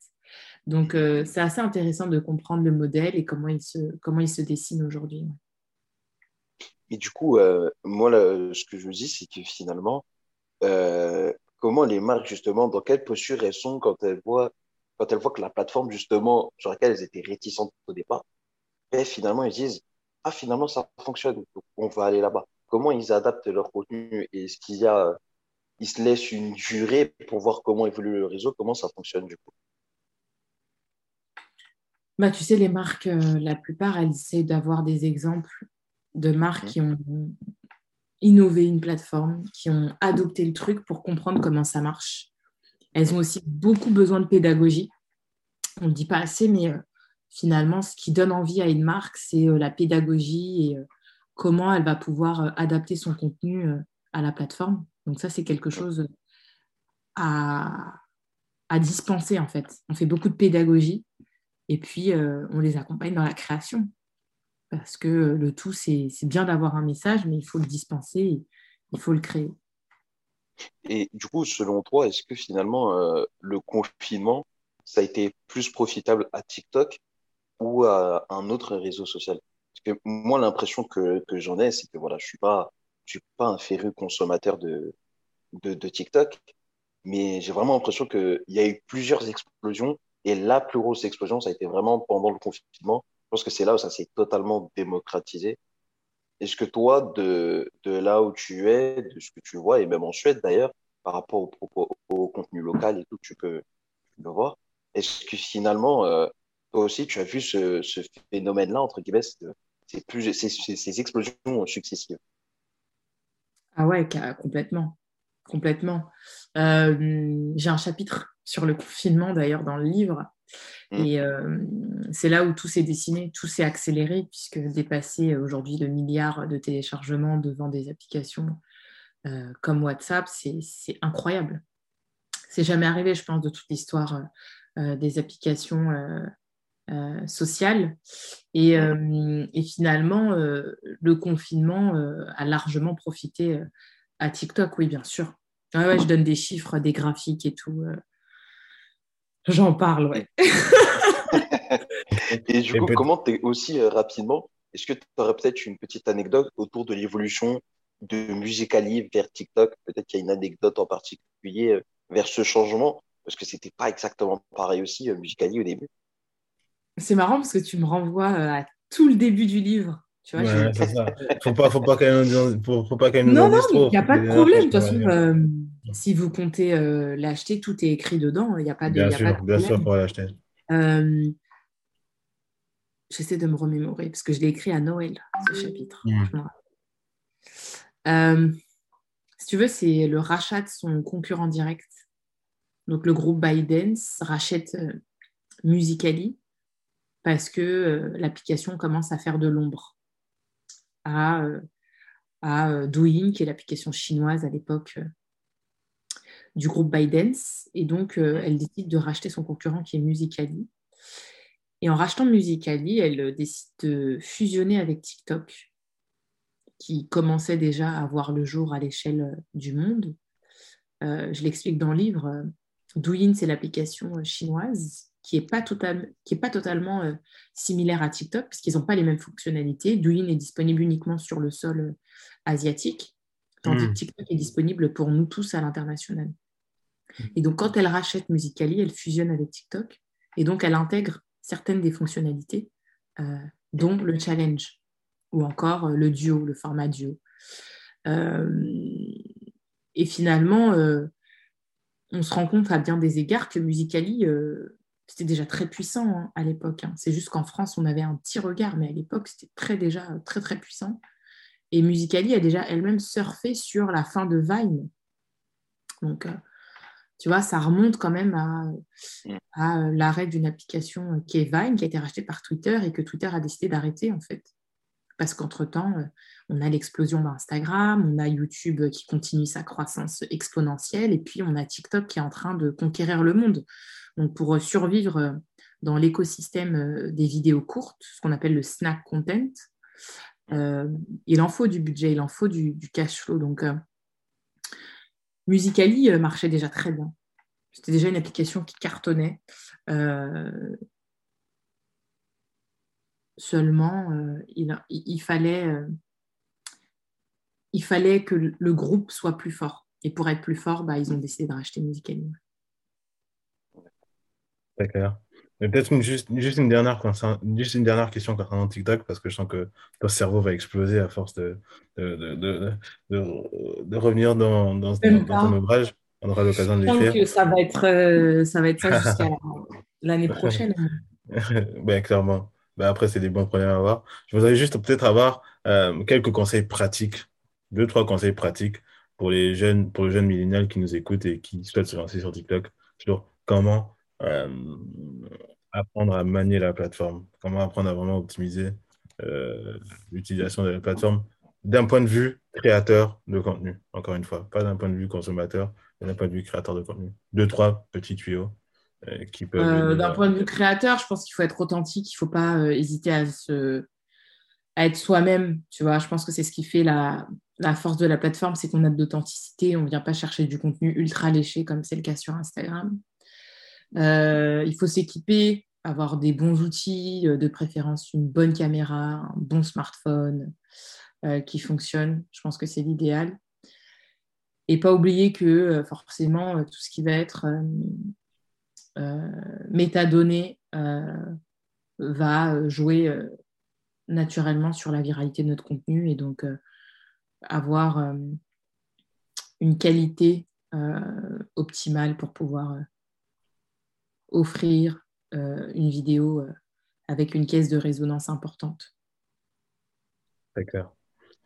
[SPEAKER 3] Donc, euh, c'est assez intéressant de comprendre le modèle et comment il se, comment il se dessine aujourd'hui.
[SPEAKER 4] Et du coup, moi, ce que je dis, c'est que finalement, comment les marques, justement, dans quelle posture elles sont quand elles voient, quand elles voient que la plateforme, justement, sur laquelle elles étaient réticentes au départ, et finalement, ils disent, ah, finalement, ça fonctionne, donc on va aller là-bas comment ils adaptent leur contenu et est-ce qu'il y a, ils se laissent une durée pour voir comment évolue le réseau, comment ça fonctionne du coup?
[SPEAKER 3] Bah, Tu sais, les marques, euh, la plupart, elles essaient d'avoir des exemples de marques qui ont innové une plateforme, qui ont adopté le truc pour comprendre comment ça marche. Elles ont aussi beaucoup besoin de pédagogie. On ne dit pas assez, mais euh, finalement, ce qui donne envie à une marque, c'est euh, la pédagogie et comment elle va pouvoir euh, adapter son contenu euh, à la plateforme. Donc ça, c'est quelque chose à, dispenser en fait. On fait beaucoup de pédagogie et puis euh, on les accompagne dans la création. Parce que le tout, c'est bien d'avoir un message, mais il faut le dispenser, il faut le créer.
[SPEAKER 4] Et du coup, selon toi, est-ce que finalement, le confinement, ça a été plus profitable à TikTok ou à un autre réseau social? Que moi, l'impression que, j'en ai, c'est que voilà, je je suis pas un féru consommateur de, de TikTok, mais j'ai vraiment l'impression qu'il y a eu plusieurs explosions et la plus grosse explosion, ça a été vraiment pendant le confinement. Je pense que c'est là où ça s'est totalement démocratisé. Est-ce que toi, de, là où tu es, de ce que tu vois, et même en Suède d'ailleurs, par rapport au, contenu local et tout, tu peux, peux voir, est-ce que finalement, euh, toi aussi, tu as vu ce, phénomène-là, entre guillemets, ces explosions successives?
[SPEAKER 3] Ah ouais, complètement, complètement. Euh, j'ai un chapitre sur le confinement d'ailleurs dans le livre. Mm. Et euh, c'est là où tout s'est dessiné, tout s'est accéléré, puisque dépasser aujourd'hui le milliard de téléchargements devant des applications euh, comme WhatsApp, c'est incroyable. C'est jamais arrivé, je pense, de toute l'histoire des applications euh, sociale. Et, euh, et finalement, euh, le confinement a largement profité à TikTok, oui, bien sûr. ouais, je donne des chiffres, des graphiques et tout. J'en parle, ouais.
[SPEAKER 4] et du coup, comment tu es aussi rapidement, est-ce que tu aurais peut-être une petite anecdote autour de l'évolution de Musicali vers TikTok? Peut-être qu'il y a une anecdote en particulier vers ce changement, parce que c'était pas exactement pareil aussi, Musicali au début.
[SPEAKER 3] C'est marrant parce que tu me renvoies euh, à tout le début du livre. Tu vois,
[SPEAKER 1] ouais, c'est ça. Faut pas, faut pas qu'elle nous, faut, faut pas nous
[SPEAKER 3] Non, non, il n'y a pas de problème. De toute façon, euh, si vous comptez euh, l'acheter, tout est écrit dedans. Il n'y a pas de.
[SPEAKER 1] Bien sûr, bien sûr, pour l'acheter.
[SPEAKER 3] j'essaie de me remémorer parce que je l'ai écrit à Noël, ce chapitre. Euh, si tu veux, c'est le rachat de son concurrent direct. Donc le groupe Biden rachète euh, Musicali parce que euh, l'application commence à faire de l'ombre à, à Douyin, qui est l'application chinoise à l'époque du groupe Biden. Et donc, elle décide de racheter son concurrent qui est Musicali. Et en rachetant Musicali, elle décide de fusionner avec TikTok qui commençait déjà à voir le jour à l'échelle euh, du monde. Euh, je l'explique dans le livre. Euh, Douyin, c'est l'application chinoise qui n'est pas, total, qui est pas totalement similaire à TikTok, parce qu'ils n'ont pas les mêmes fonctionnalités. Douyin est disponible uniquement sur le sol asiatique, tandis que hmm. TikTok est disponible pour nous tous à l'international. Et donc, quand elle rachète Musicali, elle fusionne avec TikTok, et donc elle intègre certaines des fonctionnalités, dont le challenge ou encore euh, le duo, le format duo. Euh, et finalement, euh, on se rend compte à bien des égards que Musicali, c'était déjà très puissant hein, à l'époque. Hein. C'est juste qu'en France, on avait un petit regard, mais à l'époque, c'était très déjà très très puissant. Et Musicali a déjà elle-même surfé sur la fin de Vine. Donc, tu vois, ça remonte quand même à, à l'arrêt d'une application qui est Vine, qui a été rachetée par Twitter et que Twitter a décidé d'arrêter en fait parce qu'entre-temps, euh, on a l'explosion d'Instagram, on a YouTube qui continue sa croissance exponentielle, et puis on a TikTok qui est en train de conquérir le monde. Donc pour survivre euh, dans l'écosystème euh, des vidéos courtes, ce qu'on appelle le snack content, il en faut du budget, il en faut du, cash flow. Donc Musicali marchait déjà très bien. C'était déjà une application qui cartonnait. Seulement, euh, il, fallait, euh, il fallait que le groupe soit plus fort. Et pour être plus fort, bah, ils ont décidé de racheter Musicalim.
[SPEAKER 1] D'accord. Mais peut-être juste, juste, une dernière, juste une dernière question concernant TikTok, parce que je sens que ton cerveau va exploser à force de, de, de, de revenir dans, dans, ton ouvrage. On aura l'occasion de l'écrire. Je
[SPEAKER 3] que ça va être, euh, ça, va être ça jusqu'à l'année prochaine.
[SPEAKER 1] ben, clairement. Ben, après, c'est des bons problèmes à avoir. Je voudrais juste peut-être avoir euh, quelques conseils pratiques, deux, trois conseils pratiques pour les jeunes, pour les jeunes millénials qui nous écoutent et qui souhaitent se lancer sur TikTok sur comment apprendre à manier la plateforme, comment apprendre à vraiment optimiser euh, l'utilisation de la plateforme d'un point de vue créateur de contenu, encore une fois, pas d'un point de vue consommateur, mais d'un point de vue créateur de contenu. Deux, trois petits tuyaux
[SPEAKER 3] euh, euh, d'un point de vue créateur, je pense qu'il faut être authentique, il ne faut pas euh, hésiter à, se, à être soi-même. Tu vois, je pense que c'est ce qui fait la, la force de la plateforme, c'est qu'on a de l'authenticité, on ne vient pas chercher du contenu ultra léché comme c'est le cas sur Instagram. Il faut s'équiper, avoir des bons outils, de préférence une bonne caméra, un bon smartphone qui fonctionne. Je pense que c'est l'idéal. Et pas oublier que forcément, tout ce qui va être euh, métadonnées euh, va jouer euh, naturellement sur la viralité de notre contenu et donc avoir une qualité optimale pour pouvoir offrir une vidéo avec une caisse de résonance importante.
[SPEAKER 1] Très clair.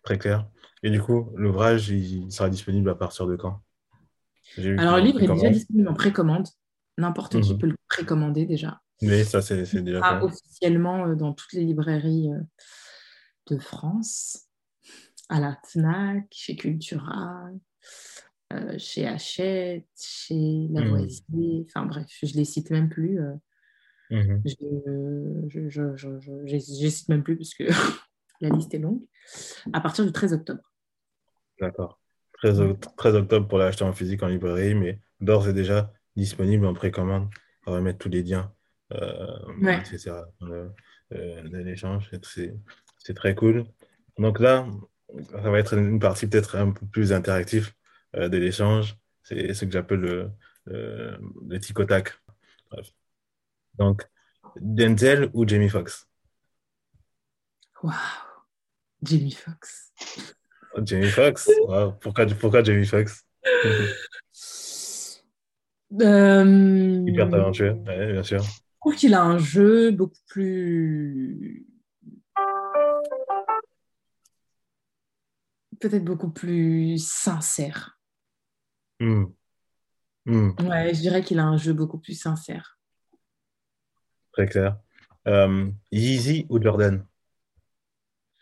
[SPEAKER 1] Très clair. Et du coup, l'ouvrage, il sera disponible à partir de quand?
[SPEAKER 3] Alors, le livre est déjà disponible en précommande. N'importe qui mhm. peut le précommander déjà.
[SPEAKER 1] Oui, ça, c'est déjà
[SPEAKER 3] officiellement euh, dans toutes les librairies euh, de France, à la FNAC, chez Cultura, euh, chez Hachette, chez Lavoisier. Mhm. Enfin bref, je ne les cite même plus. Mhm. Je ne cite même plus parce que la liste est longue. À partir du 13 octobre.
[SPEAKER 1] D'accord. 13, 13 octobre pour l'acheter en physique en librairie, mais d'ores et déjà disponible en précommande. On va mettre tous les liens euh, euh, de l'échange. C'est très cool. Donc là, ça va être une partie peut-être un peu plus interactive euh, de l'échange. C'est ce que j'appelle le, le. Donc, Denzel ou Jamie Foxx?
[SPEAKER 3] Wow, Jamie Foxx.
[SPEAKER 1] Jamie Foxx? Wow. pourquoi, pourquoi Jamie Foxx?
[SPEAKER 3] Euh...
[SPEAKER 1] Hyper talentueux, bien sûr.
[SPEAKER 3] trouve qu'il a un jeu beaucoup plus. Peut-être beaucoup plus sincère.
[SPEAKER 1] Hmm. Hmm.
[SPEAKER 3] Ouais, je dirais qu'il a un jeu beaucoup plus sincère.
[SPEAKER 1] Très clair. Euh, Yeezy ou Jordan?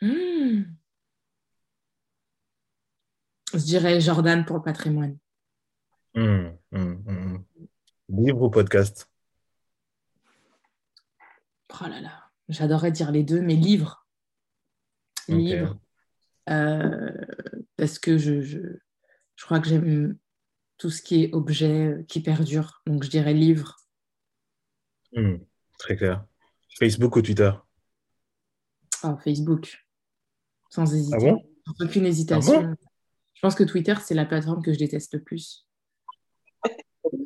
[SPEAKER 3] Hmm. Je dirais Jordan pour le patrimoine.
[SPEAKER 1] Livre ou podcast?
[SPEAKER 3] Oh là là, j'adorerais dire les deux, mais livre. Livre. Euh, parce que je, je, je crois que j'aime tout ce qui est objet euh, qui perdure. Donc je dirais livre.
[SPEAKER 1] Hmm, Très clair. Facebook ou Twitter?
[SPEAKER 3] Oh, Facebook. Sans hésiter.
[SPEAKER 1] Ah bon?
[SPEAKER 3] Sans aucune hésitation. je pense que Twitter, c'est la plateforme que je déteste le plus.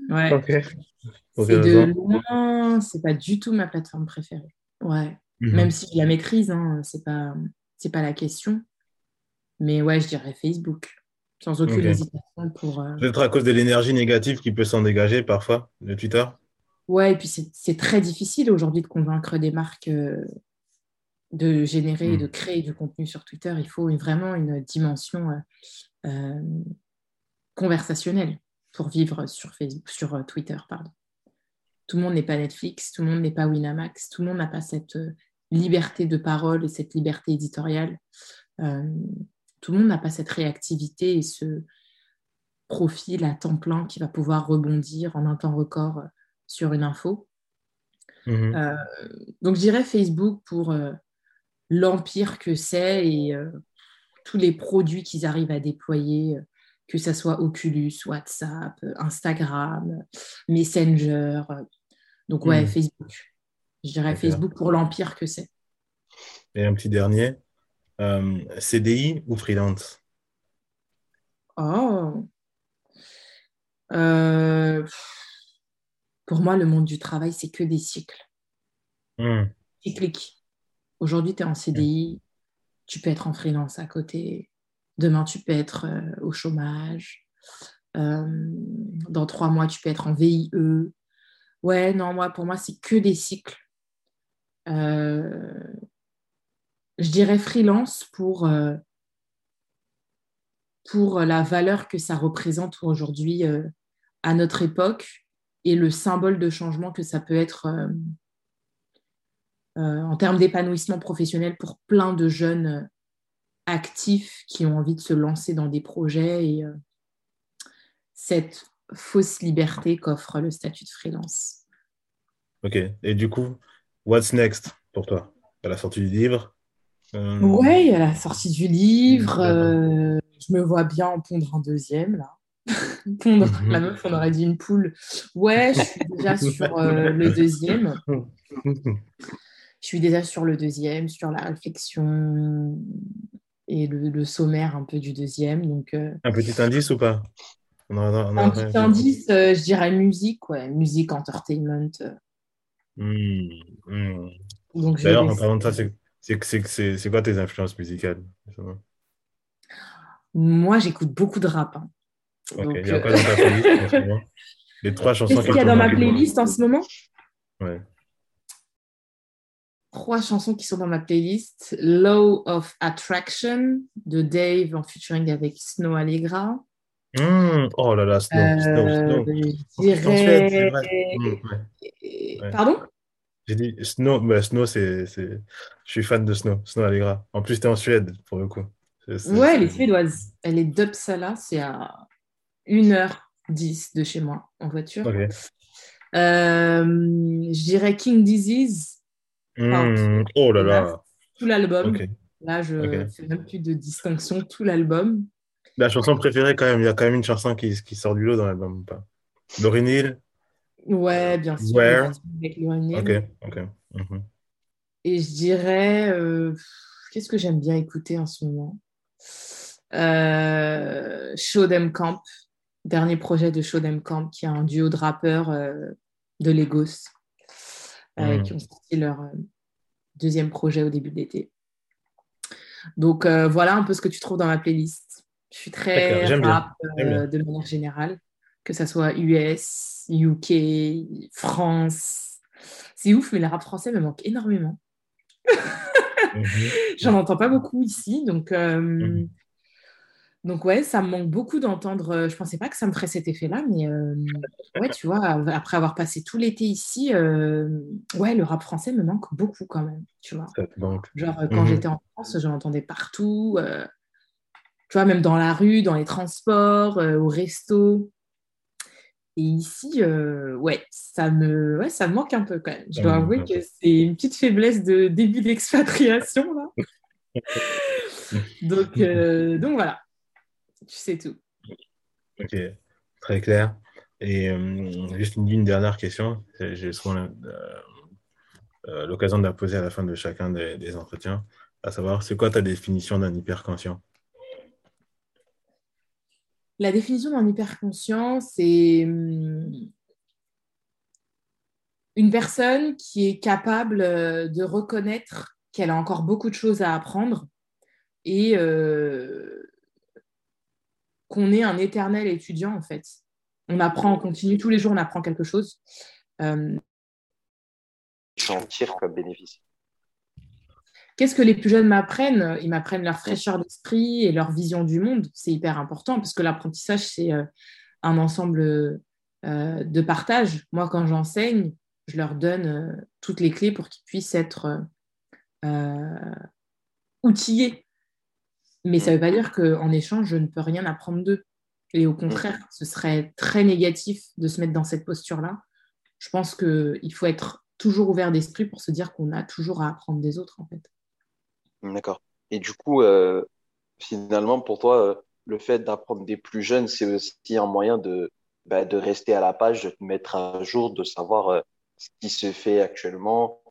[SPEAKER 3] Ouais. C'est de loin, c'est pas du tout ma plateforme préférée. Ouais.
[SPEAKER 1] Mhm.
[SPEAKER 3] Même si je la maîtrise, hein, c'est pas, c'est pas la question. Mais ouais, je dirais Facebook. Sans aucune hésitation pour. euh,
[SPEAKER 1] Peut-être à cause de l'énergie négative qui peut s'en dégager parfois de Twitter
[SPEAKER 3] Ouais, et puis c'est très difficile aujourd'hui de convaincre des marques euh, de générer et
[SPEAKER 1] Mm.
[SPEAKER 3] de créer du contenu sur Twitter. Il faut vraiment une dimension euh, conversationnelle pour vivre sur, Facebook, sur Twitter. Pardon. Tout le monde n'est pas Netflix, tout le monde n'est pas Winamax, tout le monde n'a pas cette liberté de parole et cette liberté éditoriale. Tout le monde n'a pas cette réactivité et ce profil à temps plein qui va pouvoir rebondir en un temps record euh, sur une info.
[SPEAKER 1] Mhm.
[SPEAKER 3] Euh, donc je dirais Facebook pour euh, l'empire que c'est et euh, tous les produits qu'ils arrivent à déployer, que ce soit Oculus, WhatsApp, Instagram, Messenger. donc ouais,
[SPEAKER 1] Mm.
[SPEAKER 3] Facebook. Je dirais. Facebook pour l'empire que c'est.
[SPEAKER 1] Et un petit dernier. Euh, CDI ou freelance?
[SPEAKER 3] Oh. Euh, pour moi, le monde du travail, c'est que des cycles.
[SPEAKER 1] Hmm.
[SPEAKER 3] cyclique. Aujourd'hui, tu es en CDI, tu peux être en freelance à côté. Demain, tu peux être euh, au chômage. Euh, dans trois mois, tu peux être en VIE. Ouais, non, moi, pour moi, c'est que des cycles. Euh, je dirais freelance pour, euh, pour la valeur que ça représente aujourd'hui euh, à notre époque et le symbole de changement que ça peut être euh, en termes d'épanouissement professionnel pour plein de jeunes actifs qui ont envie de se lancer dans des projets et cette fausse liberté qu'offre le statut de freelance.
[SPEAKER 1] Ok. Et du coup, what's next pour toi? À la sortie du livre Euh,
[SPEAKER 3] Ouais, à la sortie du livre, euh, je me vois bien en pondre un deuxième là. pondre, la meuf, on aurait dit une poule. Ouais, je suis déjà sur euh, le deuxième. Je suis déjà sur le deuxième, sur la réflexion et le, le sommaire un peu du deuxième. Donc, euh,
[SPEAKER 1] Un petit indice ou pas?
[SPEAKER 3] Un petit indice, je dirais musique, ouais, musique, entertainment. Donc, je
[SPEAKER 1] D'ailleurs, en parlant de ça, c'est c'est- quoi tes influences musicales
[SPEAKER 3] moi, j'écoute beaucoup de rap. hein.
[SPEAKER 1] Ok,
[SPEAKER 3] Donc,
[SPEAKER 1] il y a
[SPEAKER 3] euh,
[SPEAKER 1] quoi dans ta playlist en ce moment? Les trois chansons
[SPEAKER 3] Qu'est-ce
[SPEAKER 1] qui
[SPEAKER 3] qu'il y a dans ma playlist en ce moment?
[SPEAKER 1] Ouais.
[SPEAKER 3] Trois chansons qui sont dans ma playlist. Law of Attraction de Dave en featuring avec Snow Allegra.
[SPEAKER 1] Hmm, Oh là là, Snow, Snow,
[SPEAKER 3] Euh,
[SPEAKER 1] Snow.
[SPEAKER 3] je
[SPEAKER 1] vrai. Ouais. Ouais.
[SPEAKER 3] Pardon?
[SPEAKER 1] J'ai dit Snow, bah, Snow, c'est, c'est... Je suis fan de Snow, Snow Allegra. En plus, t'es en Suède, pour le coup.
[SPEAKER 3] Ouais, elle est suédoise. Elle est d'Uppsala, c'est à 1h10 de chez moi en voiture.
[SPEAKER 1] Ok.
[SPEAKER 3] Euh, je dirais King Disease,
[SPEAKER 1] Hmm, Oh là là.
[SPEAKER 3] tout l'album. Là, je
[SPEAKER 1] Ok.
[SPEAKER 3] fais même plus de distinction, tout l'album.
[SPEAKER 1] La chanson préférée, quand même, il y a quand même une chanson qui, qui sort du lot dans l'album ou pas? Lauryn Hill?
[SPEAKER 3] Ouais, bien sûr.
[SPEAKER 1] Where?
[SPEAKER 3] Avec.
[SPEAKER 1] Mhm.
[SPEAKER 3] Et je dirais, euh, qu'est-ce que j'aime bien écouter en ce moment? Euh, Show Them Camp, dernier projet de Show Them Camp, qui est un duo de rappeurs euh, de Lagos, euh,
[SPEAKER 1] Mm.
[SPEAKER 3] qui ont sorti leur euh, deuxième projet au début de l'été. Donc euh, voilà un peu ce que tu trouves dans ma playlist. Je suis très rap euh, de manière générale, que ça soit US, UK, France, C'est ouf, mais le rap français me manque énormément. Mhm. J'en entends pas beaucoup ici, donc euh, mhm. Donc ouais, ça me manque beaucoup d'entendre. Euh, je pensais pas que ça me ferait cet effet-là, mais euh, ouais, tu vois, après avoir passé tout l'été ici, euh, ouais, le rap français me manque beaucoup quand même, tu vois. Genre quand mhm. j'étais en France, je l'entendais partout, tu vois, même dans la rue, dans les transports, au resto. Et ici, ouais, ça me, ouais, ça me manque un peu quand même. Je dois avouer que c'est une petite faiblesse de début d'expatriation là. donc, donc voilà tu sais tout.
[SPEAKER 1] Ok, très clair. Et euh, juste une, dernière question, j'ai souvent euh, euh, l'occasion de la poser à la fin de chacun des, entretiens, à savoir, c'est quoi ta définition d'un hyperconscient?
[SPEAKER 3] La définition d'un hyperconscient, c'est hum, une personne qui est capable de reconnaître qu'elle a encore beaucoup de choses à apprendre et qu'on est un éternel étudiant, en fait. On apprend, on continue, tous les jours, on apprend quelque chose. Euh... Qu'est-ce que les plus jeunes m'apprennent? Ils m'apprennent leur fraîcheur d'esprit et leur vision du monde. C'est hyper important parce que l'apprentissage, c'est euh, un ensemble euh, de partage. Moi, quand j'enseigne, je leur donne euh, toutes les clés pour qu'ils puissent être outillés mais ça ne veut pas dire qu'en échange, je ne peux rien apprendre d'eux. Et au contraire, ce serait très négatif de se mettre dans cette posture-là. Je pense qu'il faut être toujours ouvert d'esprit pour se dire qu'on a toujours à apprendre des autres, en fait.
[SPEAKER 4] D'accord. Et du coup, euh, finalement, pour toi, euh, le fait d'apprendre des plus jeunes, c'est aussi un moyen de, bah, de rester à la page, de te mettre à jour, de savoir euh, ce qui se fait actuellement,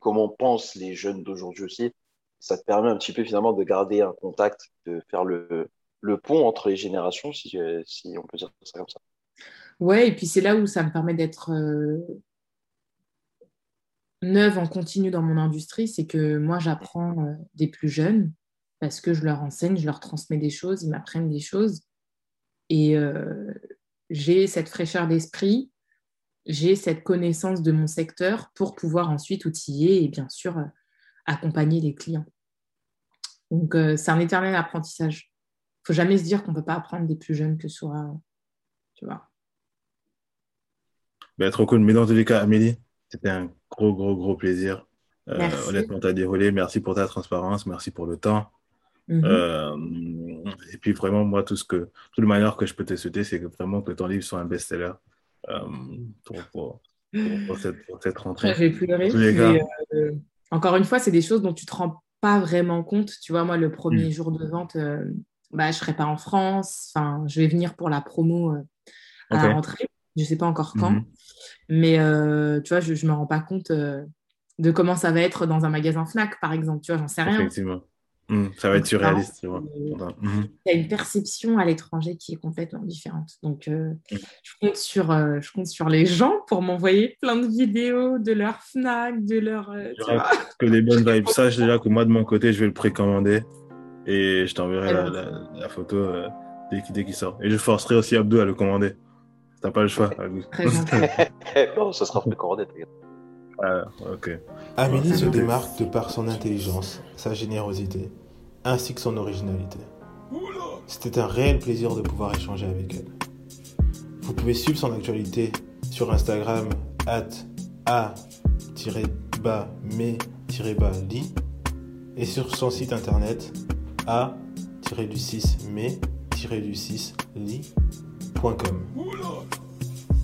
[SPEAKER 4] comment pensent les jeunes d'aujourd'hui aussi ça te permet un petit peu finalement de garder un contact, de faire le, le pont entre les générations, si, on peut dire ça comme ça.
[SPEAKER 3] Ouais, et puis c'est là où ça me permet d'être neuve en continu dans mon industrie, c'est que moi j'apprends euh, des plus jeunes parce que je leur enseigne, je leur transmets des choses, ils m'apprennent des choses. Et euh, j'ai cette fraîcheur d'esprit, j'ai cette connaissance de mon secteur pour pouvoir ensuite outiller et bien sûr accompagner les clients. Donc, euh, c'est un éternel apprentissage. Il faut jamais se dire qu'on ne peut pas apprendre des plus jeunes que soi. Tu vois.
[SPEAKER 1] Ben, trop cool. Mais dans tous les cas, Amélie, c'était un gros, gros, gros plaisir. Euh, honnêtement, tu as déroulé. Merci pour ta transparence. Merci pour le temps. Mhm. Euh, et puis, vraiment, moi, tout ce que, toute la manière que je peux te souhaiter, c'est que vraiment que ton livre soit un best-seller pour, cette, rentrée.
[SPEAKER 3] J'ai pleuré. Encore une fois, c'est des choses dont tu ne te rends pas vraiment compte. Tu vois, moi, le premier mm. jour de vente, euh, bah, je ne serai pas en France. Enfin, je vais venir pour la promo euh, à la rentrée. Je ne sais pas encore quand. Mm-hmm. Mais euh, tu vois, je ne me rends pas compte de comment ça va être dans un magasin Fnac, par exemple. Tu vois, j'en sais rien.
[SPEAKER 1] Effectivement. Mmh, ça va être surréaliste. Tu
[SPEAKER 3] vois. Mmh. Il y a une perception à l'étranger qui est complètement différente. Donc, euh, mmh. je, compte sur, euh, je compte sur les gens pour m'envoyer plein de vidéos de leur FNAC, de leur. Euh,
[SPEAKER 1] que les bonnes vibes. Sache déjà que moi, de mon côté, je vais le précommander et je t'enverrai la, photo dès, qu'il sort. Et je forcerai aussi Abdou à le commander. T'as pas le choix.
[SPEAKER 4] Très non, ça sera précommandé,
[SPEAKER 1] ah,
[SPEAKER 5] Amélie se démarque de par son intelligence, sa générosité, ainsi que son originalité. C'était un réel plaisir de pouvoir échanger avec elle. Vous pouvez suivre son actualité sur Instagram at a-me-li et sur son site internet a-du6me-du6li.com.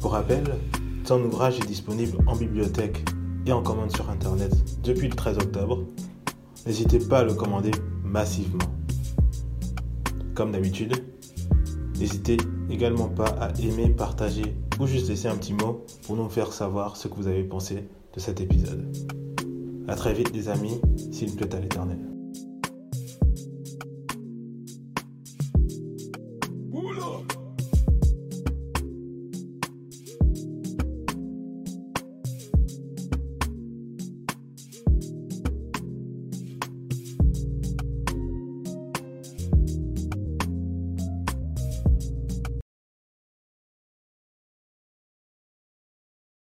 [SPEAKER 5] Pour rappel, son ouvrage est disponible en bibliothèque et en commande sur Internet depuis le 13 octobre. N'hésitez pas à le commander massivement. Comme d'habitude, n'hésitez également pas à aimer, partager ou juste laisser un petit mot pour nous faire savoir ce que vous avez pensé de cet épisode. A très vite les amis, s'il plaît à l'éternel.